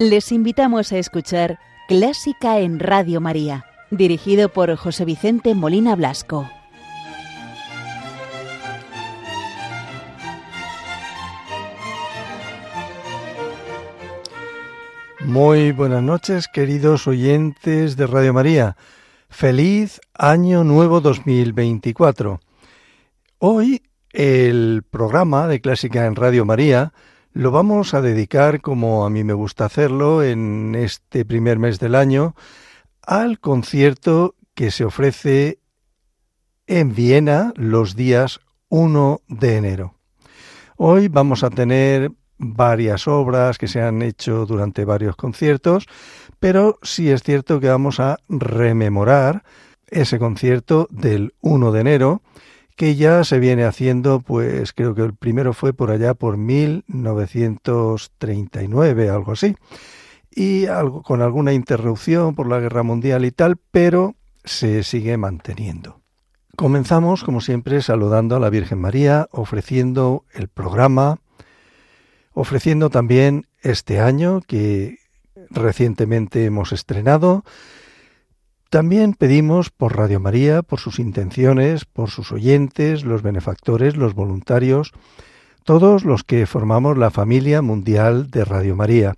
Les invitamos a escuchar Clásica en Radio María, dirigido por José Vicente Molina Blasco. Muy buenas noches, queridos oyentes de Radio María. Feliz Año Nuevo 2024. Hoy el programa de Clásica en Radio María lo vamos a dedicar, como a mí me gusta hacerlo, en este primer mes del año, al concierto que se ofrece en Viena los días 1 de enero. Hoy vamos a tener varias obras que se han hecho durante varios conciertos, pero sí es cierto que vamos a rememorar ese concierto del 1 de enero, que ya se viene haciendo, pues creo que el primero fue por allá por 1939, algo así, y algo, con alguna interrupción por la guerra mundial y tal, pero se sigue manteniendo. Comenzamos, como siempre, saludando a la Virgen María, ofreciendo el programa, ofreciendo también este año que recientemente hemos estrenado, también pedimos por Radio María, por sus intenciones, por sus oyentes, los benefactores, los voluntarios, todos los que formamos la familia mundial de Radio María,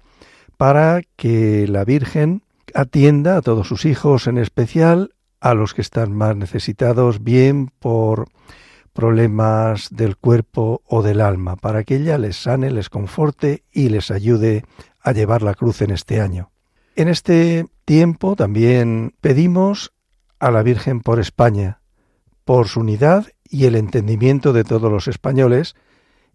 para que la Virgen atienda a todos sus hijos, en especial a los que están más necesitados, bien por problemas del cuerpo o del alma, para que ella les sane, les conforte y les ayude a llevar la cruz en este año. En este tiempo también pedimos a la Virgen por España, por su unidad y el entendimiento de todos los españoles,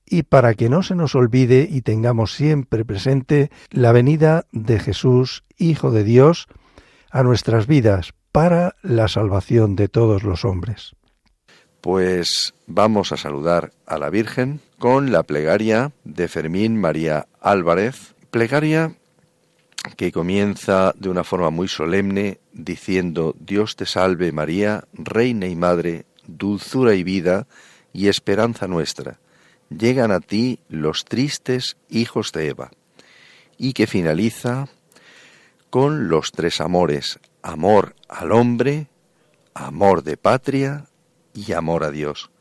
y para que no se nos olvide y tengamos siempre presente la venida de Jesús, Hijo de Dios, a nuestras vidas para la salvación de todos los hombres. Pues vamos a saludar a la Virgen con la plegaria de Fermín María Álvarez, plegaria que comienza de una forma muy solemne diciendo Dios te salve María, Reina y Madre, dulzura y vida y esperanza nuestra. Llegan a ti los tristes hijos de Eva. Y que finaliza con los tres amores, amor al hombre, amor de patria y amor a Dios.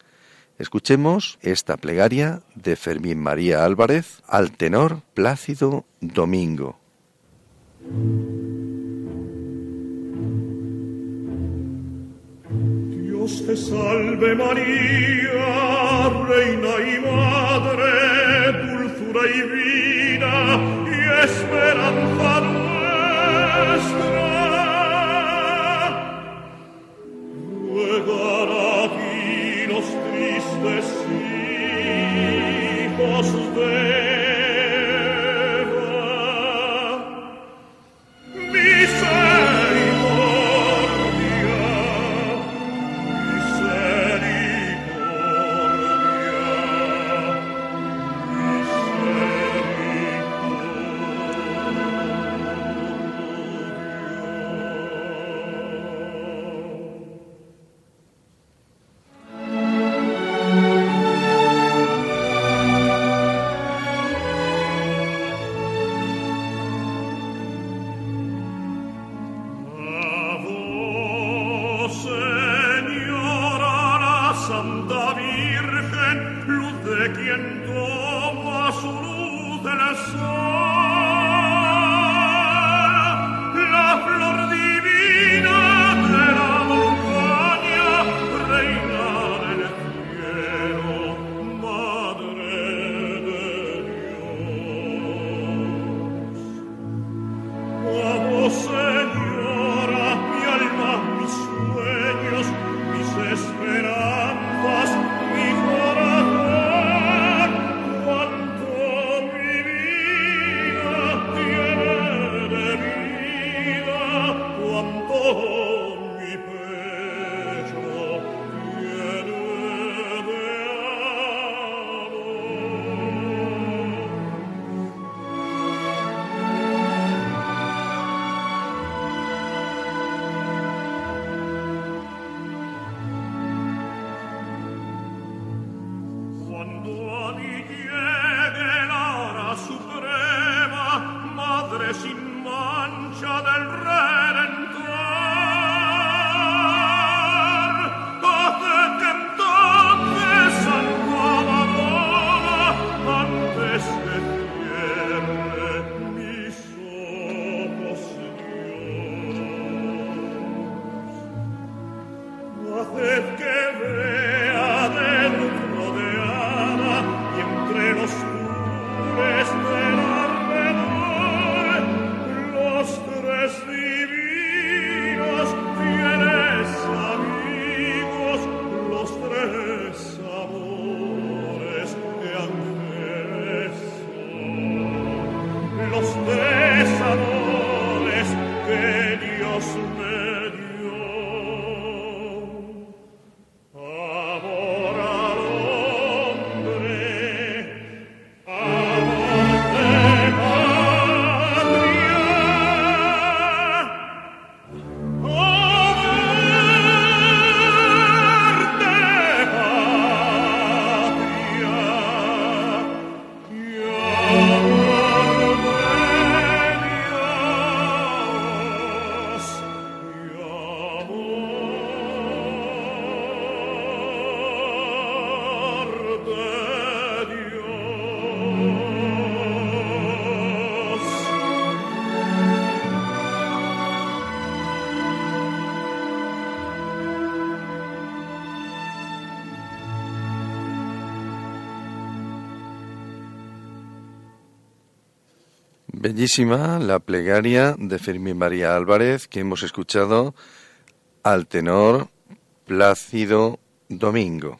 Escuchemos esta plegaria de Fermín María Álvarez al tenor Plácido Domingo. Dios te salve María, Reina y Madre, dulzura y vida y esperanza nuestra. Bellísima la plegaria de Fermín María Álvarez que hemos escuchado al tenor Plácido Domingo.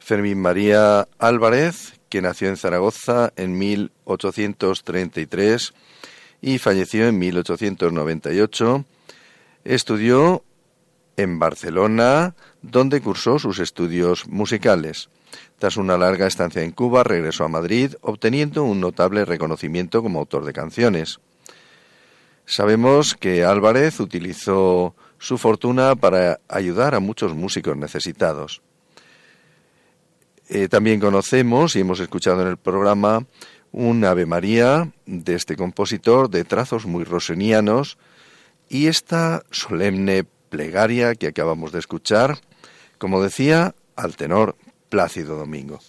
Fermín María Álvarez, que nació en Zaragoza en 1833 y falleció en 1898, estudió en Barcelona, donde cursó sus estudios musicales. Tras una larga estancia en Cuba, regresó a Madrid, obteniendo un notable reconocimiento como autor de canciones. Sabemos que Álvarez utilizó su fortuna para ayudar a muchos músicos necesitados. Eh, también conocemos y hemos escuchado en el programa un Ave María de este compositor de trazos muy rosenianos y esta solemne plegaria que acabamos de escuchar, como decía, al tenor Plácido Domingo.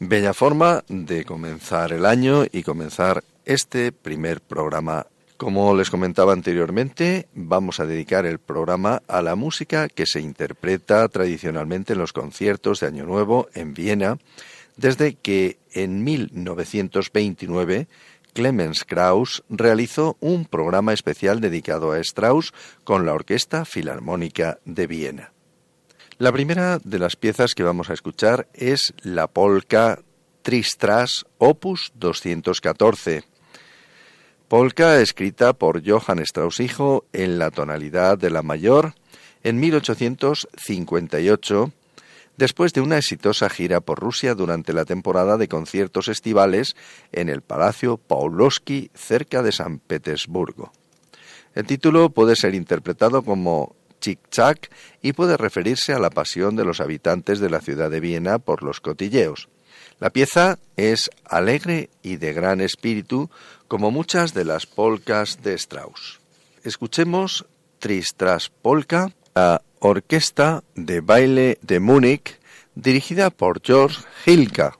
Bella forma de comenzar el año y comenzar este primer programa. Como les comentaba anteriormente, vamos a dedicar el programa a la música que se interpreta tradicionalmente en los conciertos de Año Nuevo en Viena, desde que en 1929 Clemens Krauss realizó un programa especial dedicado a Strauss con la Orquesta Filarmónica de Viena. La primera de las piezas que vamos a escuchar es la polka Tristras opus 214. Polka escrita por Johann Strauss hijo en la tonalidad de la mayor en 1858 después de una exitosa gira por Rusia durante la temporada de conciertos estivales en el Palacio Paulowski cerca de San Petersburgo. El título puede ser interpretado como chic-chac y puede referirse a la pasión de los habitantes de la ciudad de Viena por los cotilleos. La pieza es alegre y de gran espíritu, como muchas de las polcas de Strauss. Escuchemos Tristras Polka, la orquesta de baile de Múnich, dirigida por George Hilka.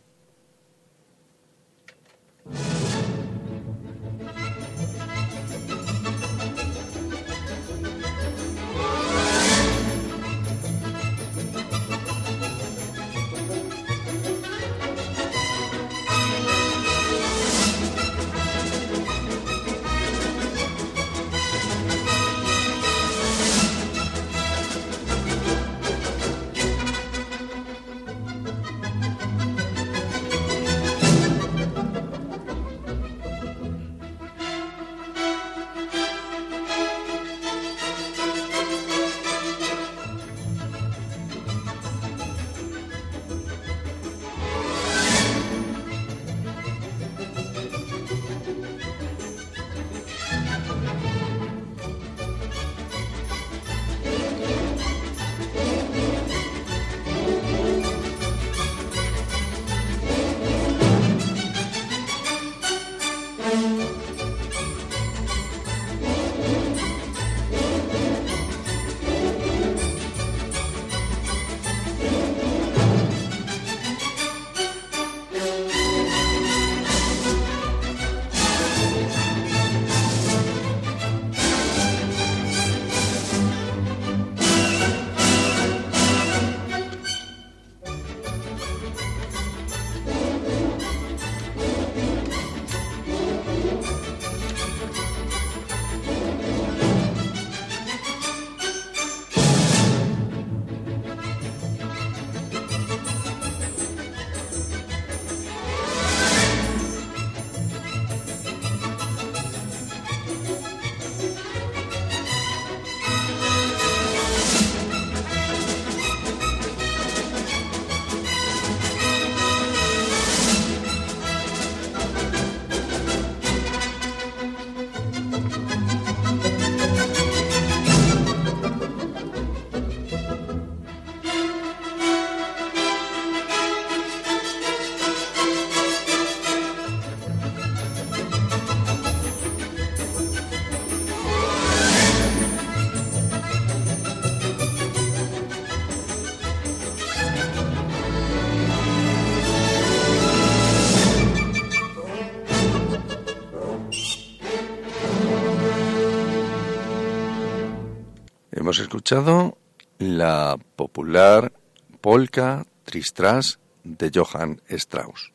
Hemos escuchado la popular polka Tristras de Johann Strauss.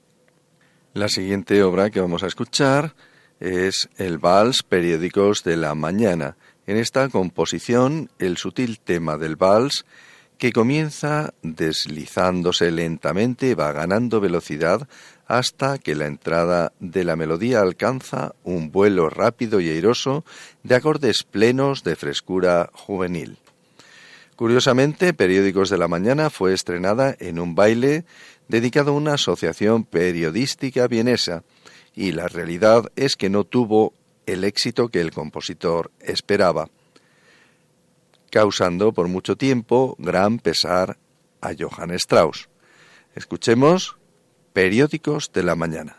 La siguiente obra que vamos a escuchar es el vals Periódicos de la Mañana. En esta composición, el sutil tema del vals, que comienza deslizándose lentamente, va ganando velocidad hasta que la entrada de la melodía alcanza un vuelo rápido y airoso de acordes plenos de frescura juvenil. Curiosamente, Periódicos de la Mañana fue estrenada en un baile dedicado a una asociación periodística vienesa, y la realidad es que no tuvo el éxito que el compositor esperaba, causando por mucho tiempo gran pesar a Johann Strauss. Escuchemos Periódicos de la Mañana.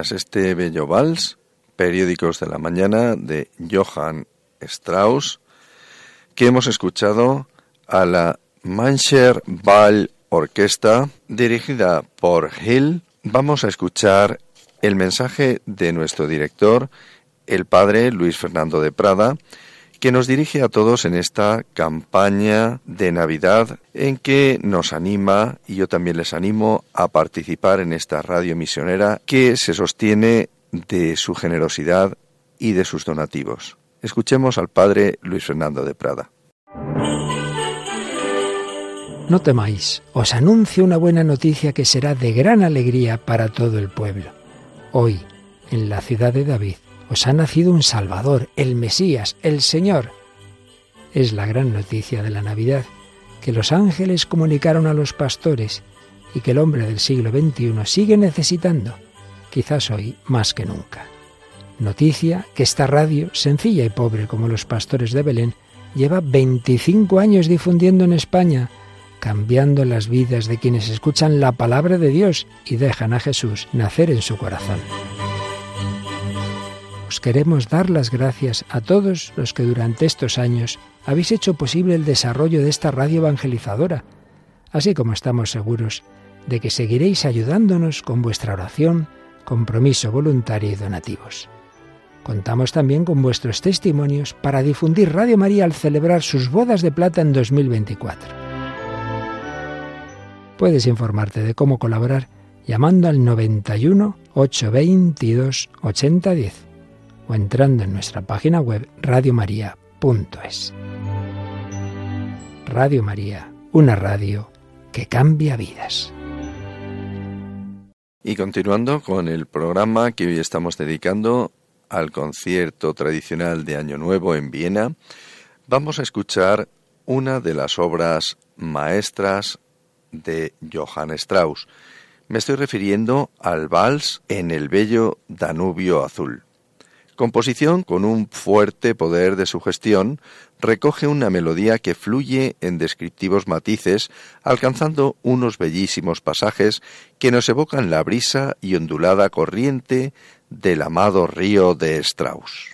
Este bello vals, Periódicos de la Mañana de Johann Strauss, que hemos escuchado a la Mancher Ball Orquesta, dirigida por Hill, vamos a escuchar el mensaje de nuestro director, el padre Luis Fernando de Prada, que nos dirige a todos en esta campaña de Navidad en que nos anima, y yo también les animo, a participar en esta radio misionera que se sostiene de su generosidad y de sus donativos. Escuchemos al padre Luis Fernando de Prada. No temáis, os anuncio una buena noticia que será de gran alegría para todo el pueblo. Hoy, en la ciudad de David, os ha nacido un Salvador, el Mesías, el Señor. Es la gran noticia de la Navidad, que los ángeles comunicaron a los pastores y que el hombre del siglo XXI sigue necesitando, quizás hoy más que nunca. Noticia que esta radio, sencilla y pobre como los pastores de Belén, lleva 25 años difundiendo en España, cambiando las vidas de quienes escuchan la palabra de Dios y dejan a Jesús nacer en su corazón queremos dar las gracias a todos los que durante estos años habéis hecho posible el desarrollo de esta radio evangelizadora, así como estamos seguros de que seguiréis ayudándonos con vuestra oración, compromiso voluntario y donativos. Contamos también con vuestros testimonios para difundir Radio María al celebrar sus bodas de plata en 2024. Puedes informarte de cómo colaborar llamando al 91 822 8010 o entrando en nuestra página web radiomaria.es. Radio María, una radio que cambia vidas. Y continuando con el programa que hoy estamos dedicando al concierto tradicional de Año Nuevo en Viena, vamos a escuchar una de las obras maestras de Johann Strauss. Me estoy refiriendo al vals en el bello Danubio Azul. Composición con un fuerte poder de sugestión, recoge una melodía que fluye en descriptivos matices, alcanzando unos bellísimos pasajes que nos evocan la brisa y ondulada corriente del amado río de Strauss.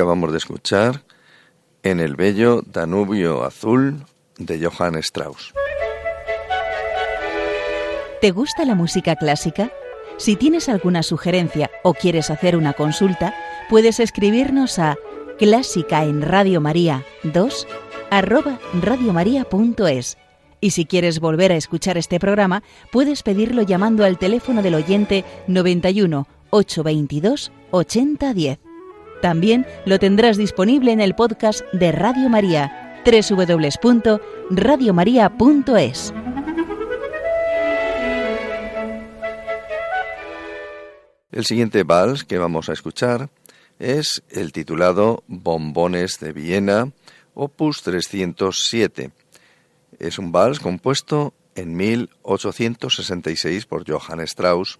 Acabamos de escuchar En el bello Danubio Azul de Johann Strauss. ¿Te gusta la música clásica? Si tienes alguna sugerencia o quieres hacer una consulta, puedes escribirnos a clásica en Radio María 2 arroba. Y si quieres volver a escuchar este programa, puedes pedirlo llamando al teléfono del oyente 91 822 8010. También lo tendrás disponible en el podcast de Radio María, www.radiomaria.es. El siguiente vals que vamos a escuchar es el titulado Bombones de Viena, opus 307. Es un vals compuesto en 1866 por Johann Strauss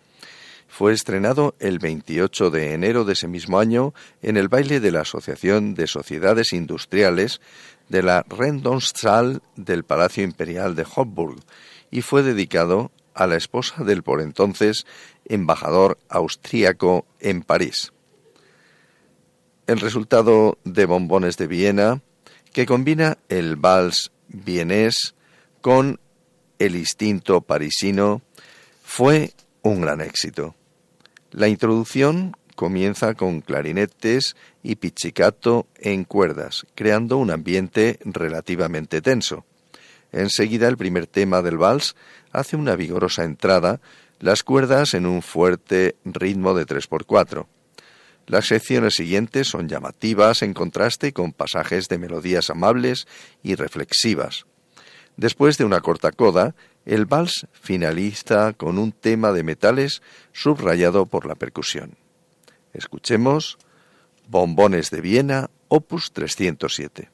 fue estrenado el 28 de enero de ese mismo año en el baile de la Asociación de Sociedades Industriales de la Rendonszahl del Palacio Imperial de Hofburg y fue dedicado a la esposa del por entonces embajador austríaco en París. El resultado de Bombones de Viena, que combina el vals vienés con el instinto parisino, fue un gran éxito. La introducción comienza con clarinetes y pizzicato en cuerdas, creando un ambiente relativamente tenso. Enseguida el primer tema del vals hace una vigorosa entrada, las cuerdas en un fuerte ritmo de 3x4. Las secciones siguientes son llamativas en contraste con pasajes de melodías amables y reflexivas. Después de una corta coda, el vals finaliza con un tema de metales subrayado por la percusión. Escuchemos Bombones de Viena, opus 307.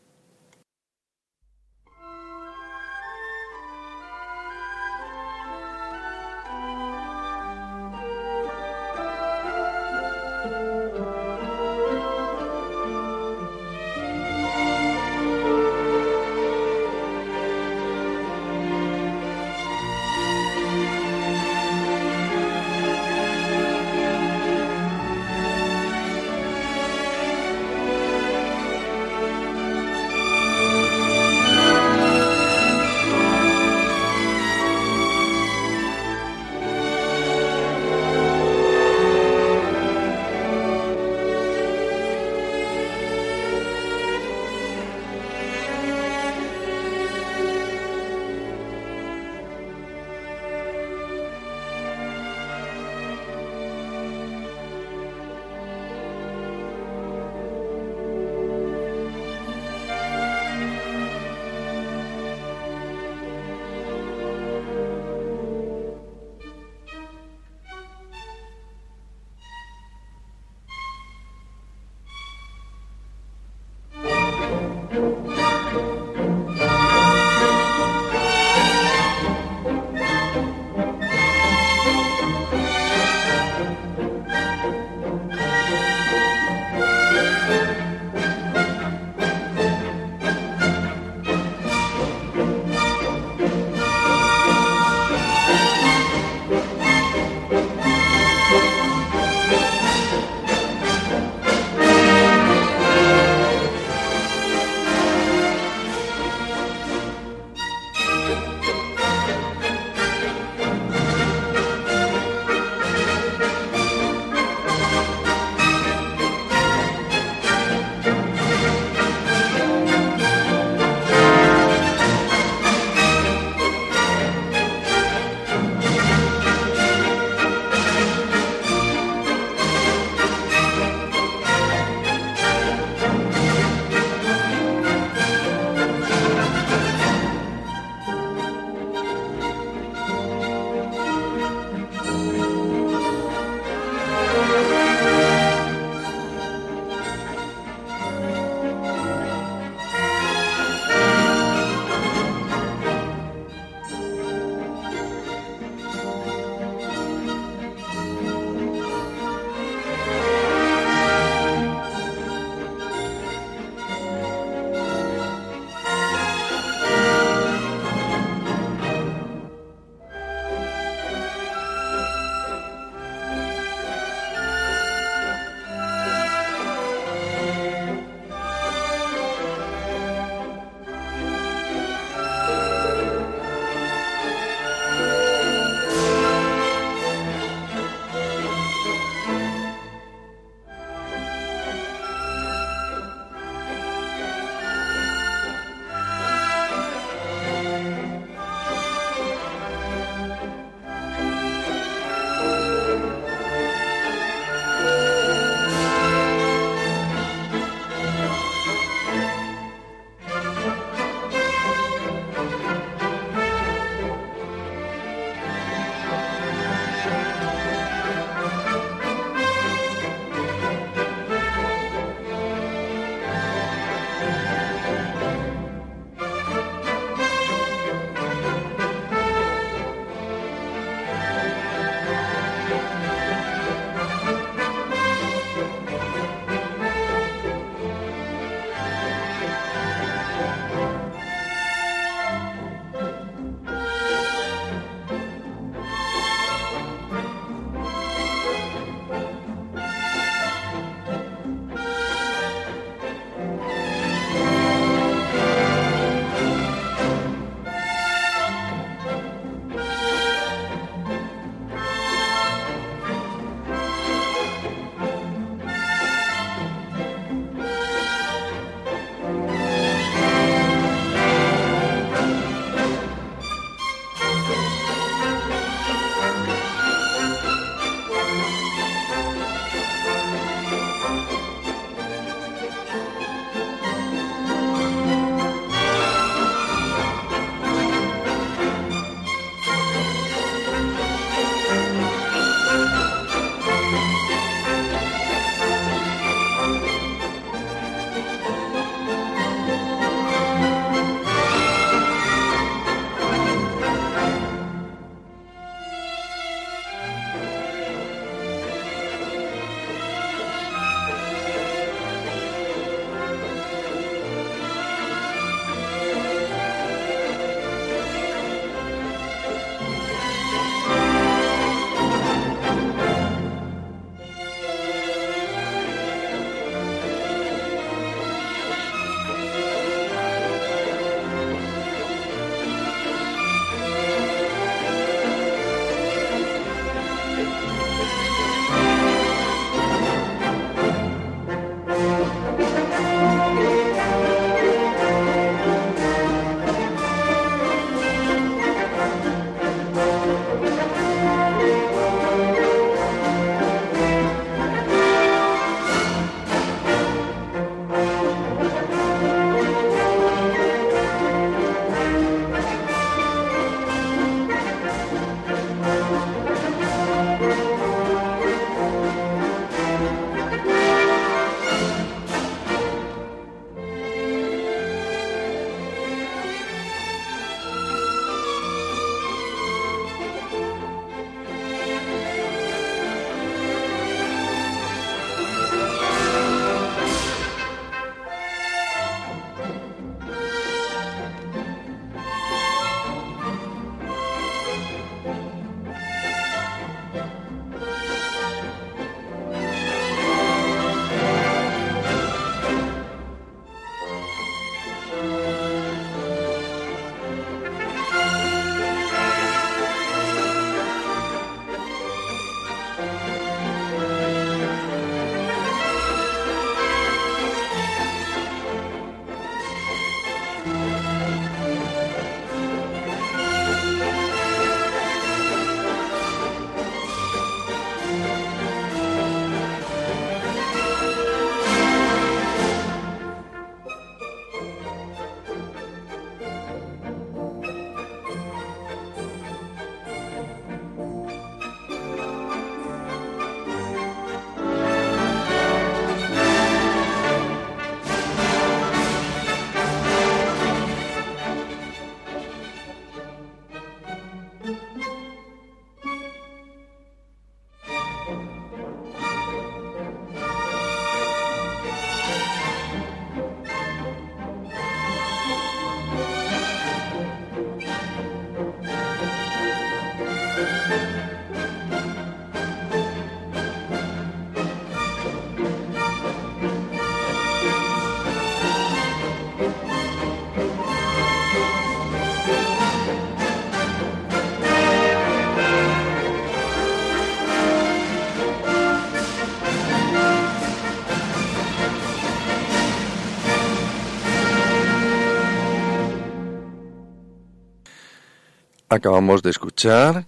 Acabamos de escuchar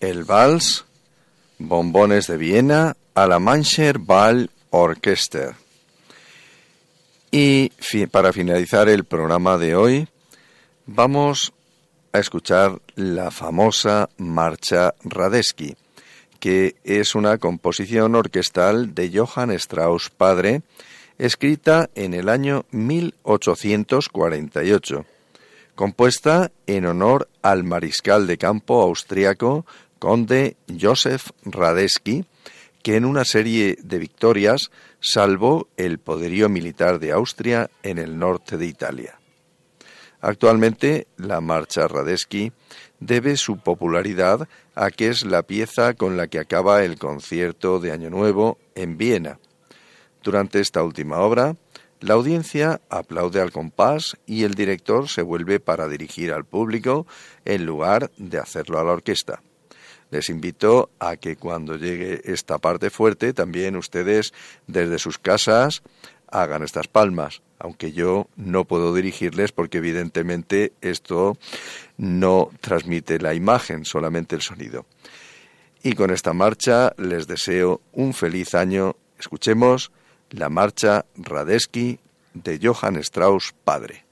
el vals Bombones de Viena a la Mancher Ball Orchester. Y para finalizar el programa de hoy, vamos a escuchar la famosa Marcha Radetzky, que es una composición orquestal de Johann Strauss padre, escrita en el año 1848, compuesta en honor al mariscal de campo austriaco conde Joseph Radetzky, que en una serie de victorias salvó el poderío militar de Austria en el norte de Italia. Actualmente, la marcha Radetzky debe su popularidad a que es la pieza con la que acaba el concierto de Año Nuevo en Viena. Durante esta última obra, la audiencia aplaude al compás y el director se vuelve para dirigir al público en lugar de hacerlo a la orquesta. Les invito a que cuando llegue esta parte fuerte también ustedes desde sus casas hagan estas palmas, aunque yo no puedo dirigirles porque evidentemente esto no transmite la imagen, solamente el sonido. Y con esta marcha les deseo un feliz año. Escuchemos la marcha Radetzky de Johann Strauss padre.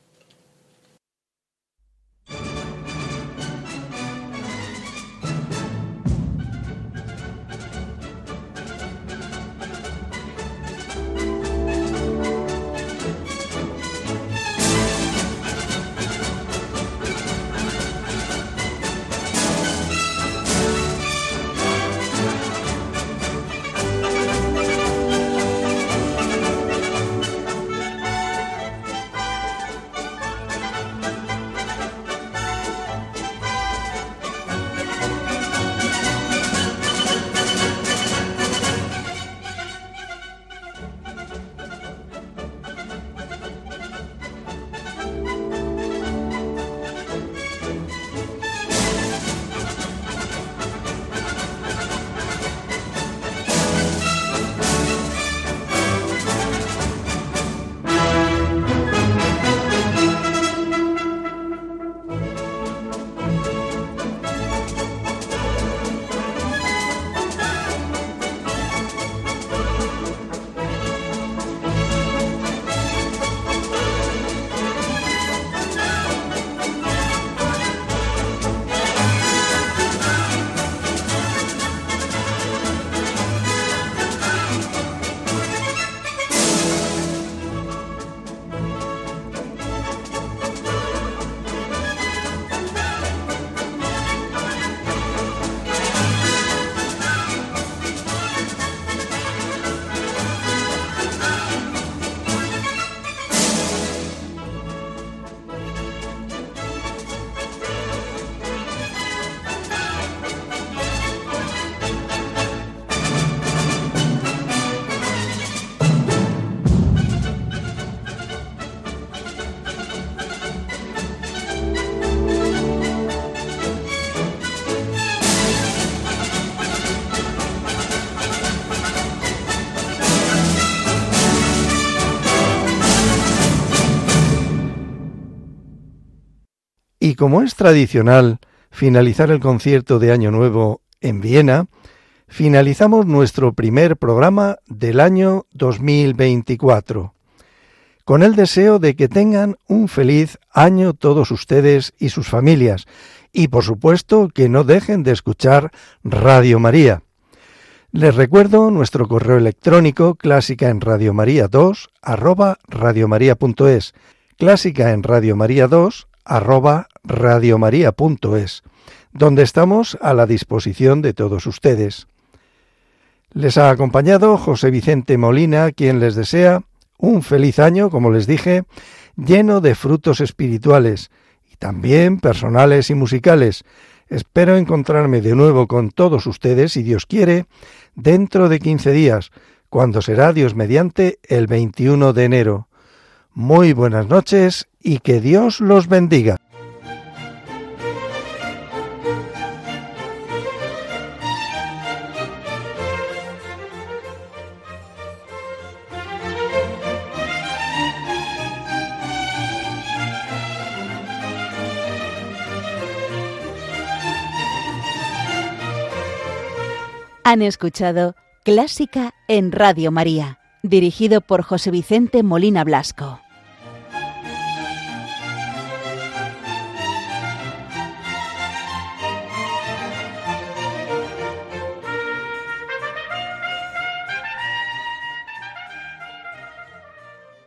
Como es tradicional finalizar el concierto de Año Nuevo en Viena, finalizamos nuestro primer programa del año 2024, con el deseo de que tengan un feliz año todos ustedes y sus familias, y por supuesto que no dejen de escuchar Radio María. Les recuerdo nuestro correo electrónico clásica en Radio María 2 arroba radiomaria.es, clásica en Radio María 2 arroba radiomaria.es, donde estamos a la disposición de todos ustedes. Les ha acompañado José Vicente Molina, quien les desea un feliz año, como les dije, lleno de frutos espirituales y también personales y musicales. Espero encontrarme de nuevo con todos ustedes, si Dios quiere, dentro de 15 días, cuando será Dios mediante el 21 de enero. Muy buenas noches y que Dios los bendiga. Han escuchado Clásica en Radio María, dirigido por José Vicente Molina Blasco.